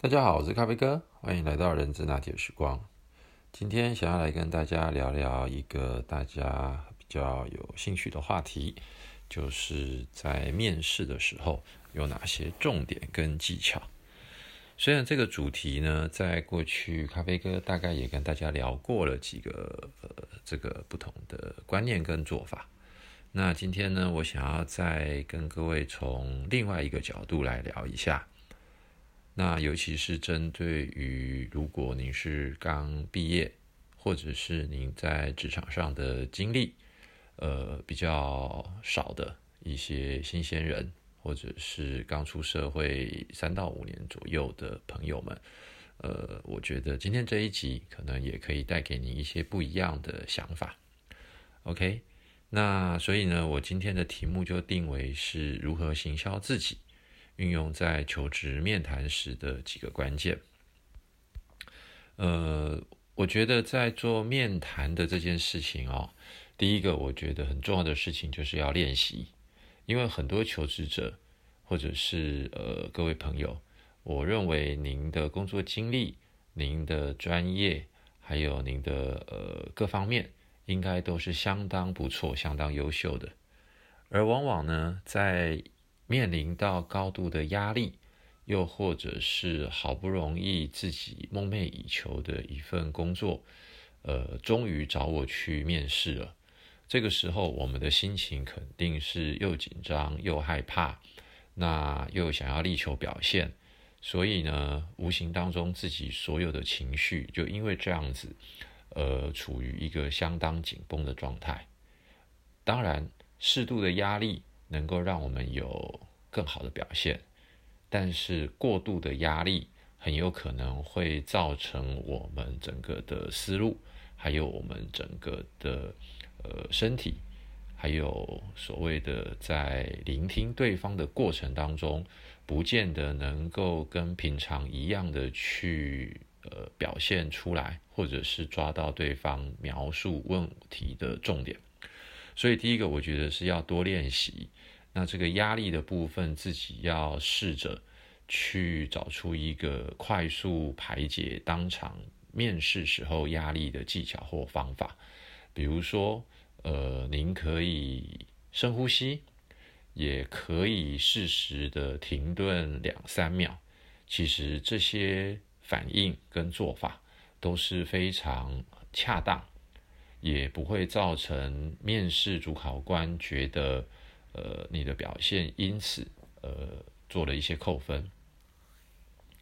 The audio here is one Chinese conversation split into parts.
大家好，我是咖啡哥，欢迎来到人之拿铁时光。今天想要来跟大家聊聊一个大家比较有兴趣的话题，就是在面试的时候有哪些重点跟技巧。虽然这个主题呢，在过去咖啡哥大概也跟大家聊过了几个呃这个不同的观念跟做法，那今天呢，我想要再跟各位从另外一个角度来聊一下。那尤其是针对于如果您是刚毕业，或者是您在职场上的经历，呃比较少的一些新鲜人，或者是刚出社会三到五年左右的朋友们，呃，我觉得今天这一集可能也可以带给你一些不一样的想法。OK，那所以呢，我今天的题目就定为是如何行销自己。运用在求职面谈时的几个关键。呃，我觉得在做面谈的这件事情哦，第一个我觉得很重要的事情就是要练习，因为很多求职者或者是呃各位朋友，我认为您的工作经历、您的专业还有您的呃各方面，应该都是相当不错、相当优秀的，而往往呢在面临到高度的压力，又或者是好不容易自己梦寐以求的一份工作，呃，终于找我去面试了。这个时候，我们的心情肯定是又紧张又害怕，那又想要力求表现，所以呢，无形当中自己所有的情绪就因为这样子，呃，处于一个相当紧绷的状态。当然，适度的压力。能够让我们有更好的表现，但是过度的压力很有可能会造成我们整个的思路，还有我们整个的呃身体，还有所谓的在聆听对方的过程当中，不见得能够跟平常一样的去呃表现出来，或者是抓到对方描述问题的重点。所以第一个，我觉得是要多练习。那这个压力的部分，自己要试着去找出一个快速排解当场面试时候压力的技巧或方法。比如说，呃，您可以深呼吸，也可以适时的停顿两三秒。其实这些反应跟做法都是非常恰当。也不会造成面试主考官觉得，呃，你的表现因此呃做了一些扣分，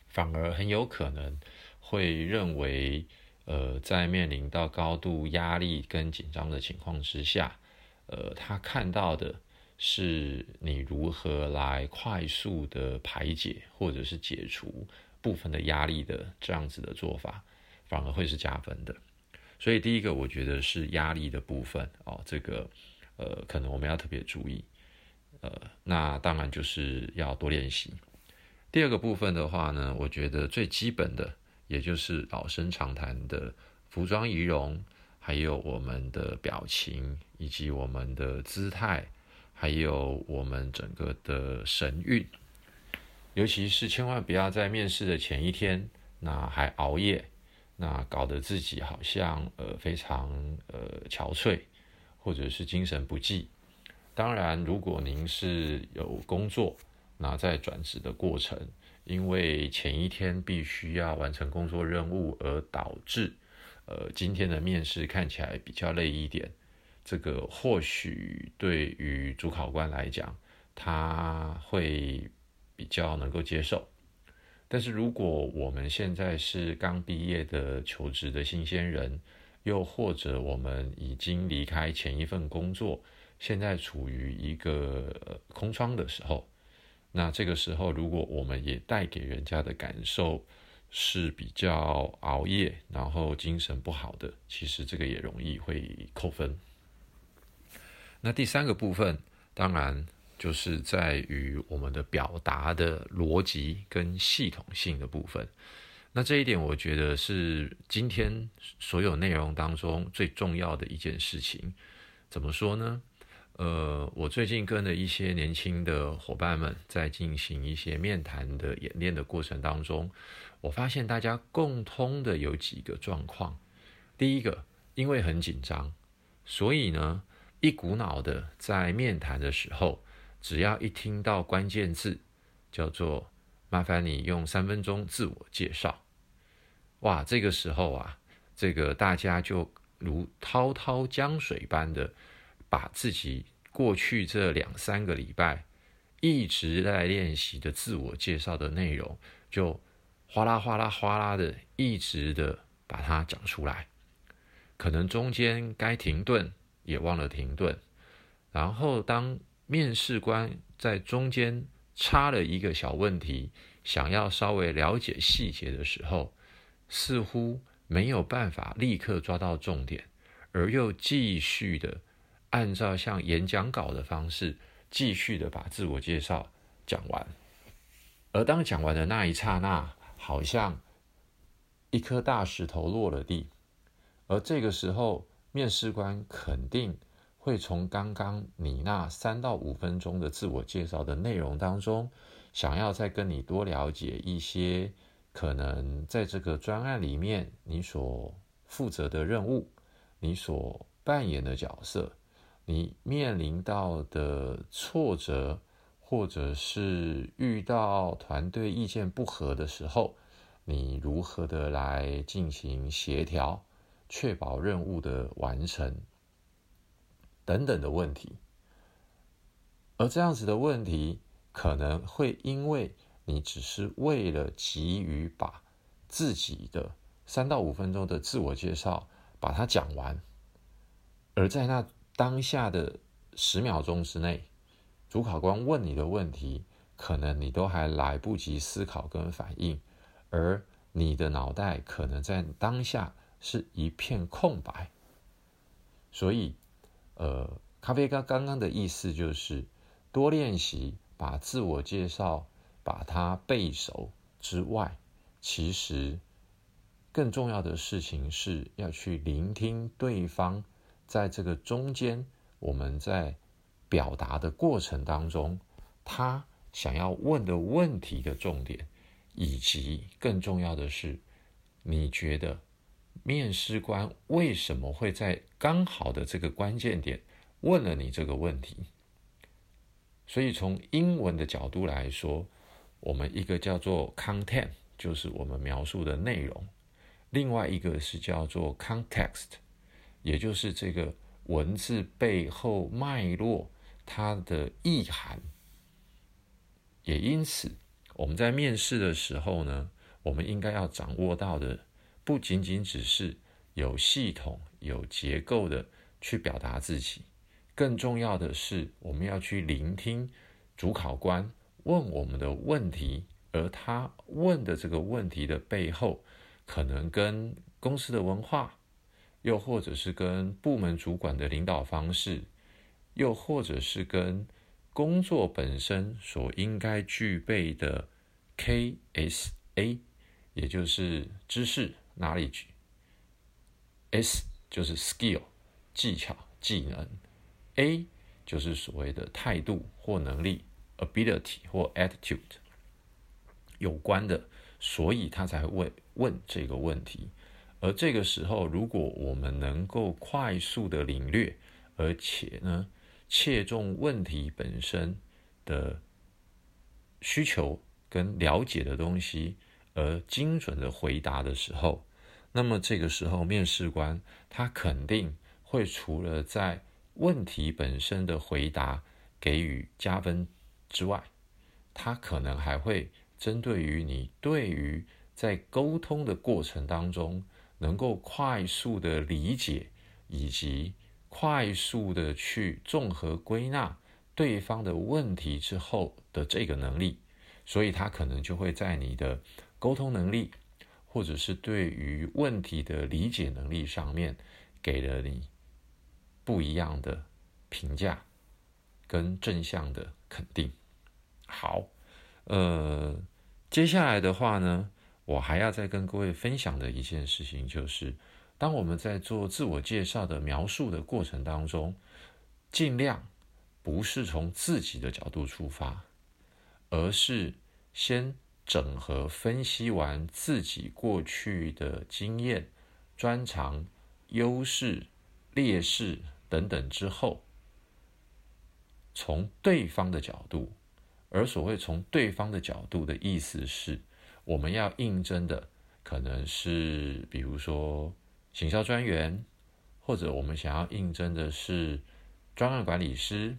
反而很有可能会认为，呃，在面临到高度压力跟紧张的情况之下，呃，他看到的是你如何来快速的排解或者是解除部分的压力的这样子的做法，反而会是加分的。所以第一个，我觉得是压力的部分哦，这个呃，可能我们要特别注意，呃，那当然就是要多练习。第二个部分的话呢，我觉得最基本的，也就是老生常谈的服装仪容，还有我们的表情，以及我们的姿态，还有我们整个的神韵，尤其是千万不要在面试的前一天，那还熬夜。那搞得自己好像呃非常呃憔悴，或者是精神不济。当然，如果您是有工作，那在转职的过程，因为前一天必须要完成工作任务，而导致呃今天的面试看起来比较累一点，这个或许对于主考官来讲，他会比较能够接受。但是如果我们现在是刚毕业的求职的新鲜人，又或者我们已经离开前一份工作，现在处于一个空窗的时候，那这个时候如果我们也带给人家的感受是比较熬夜，然后精神不好的，其实这个也容易会扣分。那第三个部分，当然。就是在于我们的表达的逻辑跟系统性的部分，那这一点我觉得是今天所有内容当中最重要的一件事情。怎么说呢？呃，我最近跟了一些年轻的伙伴们在进行一些面谈的演练的过程当中，我发现大家共通的有几个状况。第一个，因为很紧张，所以呢，一股脑的在面谈的时候，只要一听到关键字，叫做“麻烦你用三分钟自我介绍”，哇，这个时候啊，这个大家就如滔滔江水般的。把自己过去这两三个礼拜一直在练习的自我介绍的内容，就哗啦哗啦哗啦的一直的把它讲出来。可能中间该停顿也忘了停顿，然后当面试官在中间插了一个小问题，想要稍微了解细节的时候，似乎没有办法立刻抓到重点，而又继续的。按照像演讲稿的方式，继续的把自我介绍讲完。而当讲完的那一刹那，好像一颗大石头落了地。而这个时候，面试官肯定会从刚刚你那三到五分钟的自我介绍的内容当中，想要再跟你多了解一些可能在这个专案里面你所负责的任务，你所扮演的角色。你面临到的挫折，或者是遇到团队意见不合的时候，你如何的来进行协调，确保任务的完成，等等的问题。而这样子的问题，可能会因为你只是为了急于把自己的三到五分钟的自我介绍把它讲完，而在那。当下的十秒钟之内，主考官问你的问题，可能你都还来不及思考跟反应，而你的脑袋可能在当下是一片空白。所以，呃，咖啡哥刚刚的意思就是多练习，把自我介绍把它背熟之外，其实更重要的事情是要去聆听对方。在这个中间，我们在表达的过程当中，他想要问的问题的重点，以及更重要的是，你觉得面试官为什么会在刚好的这个关键点问了你这个问题？所以从英文的角度来说，我们一个叫做 content，就是我们描述的内容；另外一个是叫做 context。也就是这个文字背后脉络，它的意涵。也因此，我们在面试的时候呢，我们应该要掌握到的，不仅仅只是有系统、有结构的去表达自己，更重要的是，我们要去聆听主考官问我们的问题，而他问的这个问题的背后，可能跟公司的文化。又或者是跟部门主管的领导方式，又或者是跟工作本身所应该具备的 K S A，也就是知识 knowledge，S 就是 skill 技巧技能，A 就是所谓的态度或能力 ability 或 attitude 有关的，所以他才会问这个问题。而这个时候，如果我们能够快速的领略，而且呢，切中问题本身的需求跟了解的东西，而精准的回答的时候，那么这个时候面试官他肯定会除了在问题本身的回答给予加分之外，他可能还会针对于你对于在沟通的过程当中。能够快速的理解，以及快速的去综合归纳对方的问题之后的这个能力，所以他可能就会在你的沟通能力，或者是对于问题的理解能力上面，给了你不一样的评价跟正向的肯定。好，呃，接下来的话呢？我还要再跟各位分享的一件事情，就是当我们在做自我介绍的描述的过程当中，尽量不是从自己的角度出发，而是先整合分析完自己过去的经验、专长、优势、劣势等等之后，从对方的角度，而所谓从对方的角度的意思是，我们要应征的可能是，比如说行销专员，或者我们想要应征的是专案管理师，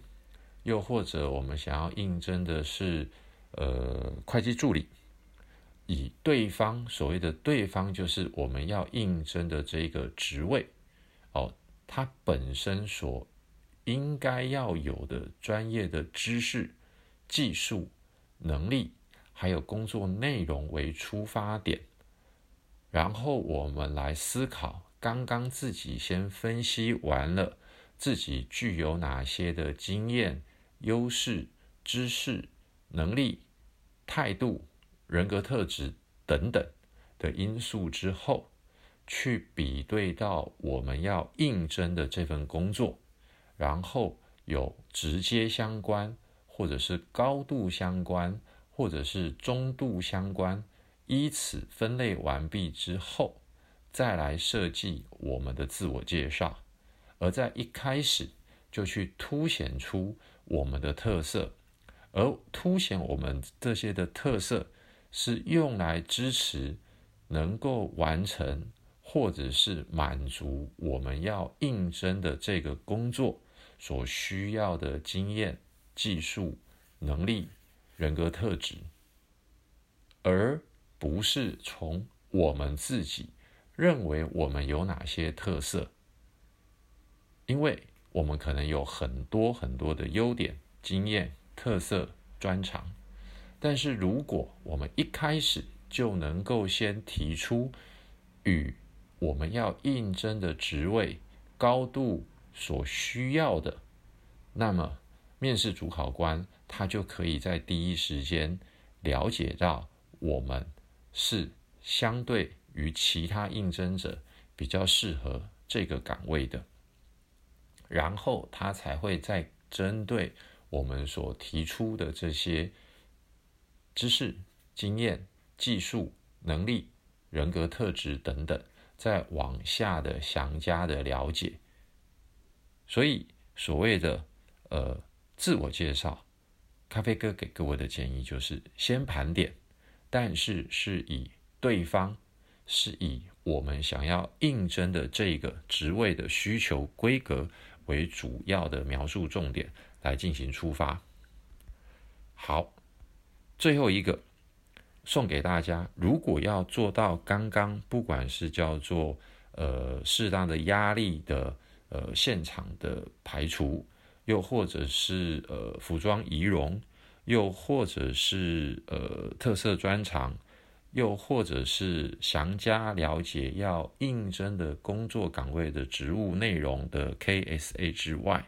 又或者我们想要应征的是呃会计助理。以对方所谓的对方，就是我们要应征的这个职位哦，他本身所。应该要有的专业的知识、技术、能力，还有工作内容为出发点，然后我们来思考，刚刚自己先分析完了自己具有哪些的经验、优势、知识、能力、态度、人格特质等等的因素之后，去比对到我们要应征的这份工作。然后有直接相关，或者是高度相关，或者是中度相关，依此分类完毕之后，再来设计我们的自我介绍。而在一开始就去凸显出我们的特色，而凸显我们这些的特色是用来支持能够完成或者是满足我们要应征的这个工作。所需要的经验、技术、能力、人格特质，而不是从我们自己认为我们有哪些特色，因为我们可能有很多很多的优点、经验、特色、专长，但是如果我们一开始就能够先提出与我们要应征的职位高度。所需要的，那么面试主考官他就可以在第一时间了解到我们是相对于其他应征者比较适合这个岗位的，然后他才会再针对我们所提出的这些知识、经验、技术、能力、人格特质等等，再往下的详加的了解。所以，所谓的呃自我介绍，咖啡哥给各位的建议就是先盘点，但是是以对方是以我们想要应征的这个职位的需求规格为主要的描述重点来进行出发。好，最后一个送给大家，如果要做到刚刚，不管是叫做呃适当的压力的。呃，现场的排除，又或者是呃服装仪容，又或者是呃特色专长，又或者是详加了解要应征的工作岗位的职务内容的 KSA 之外，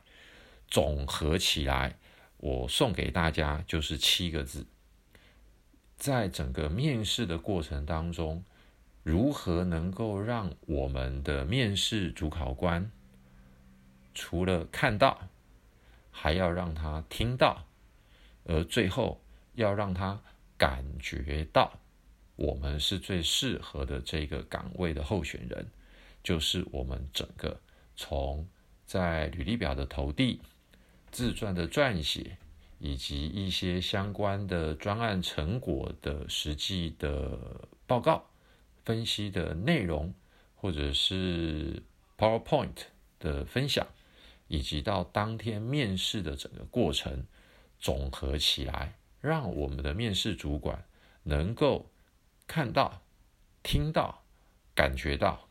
总合起来，我送给大家就是七个字：在整个面试的过程当中，如何能够让我们的面试主考官。除了看到，还要让他听到，而最后要让他感觉到，我们是最适合的这个岗位的候选人，就是我们整个从在履历表的投递、自传的撰写，以及一些相关的专案成果的实际的报告、分析的内容，或者是 PowerPoint 的分享。以及到当天面试的整个过程总合起来，让我们的面试主管能够看到、听到、感觉到，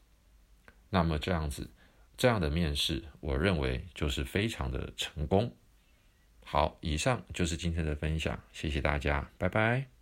那么这样子，这样的面试，我认为就是非常的成功。好，以上就是今天的分享，谢谢大家，拜拜。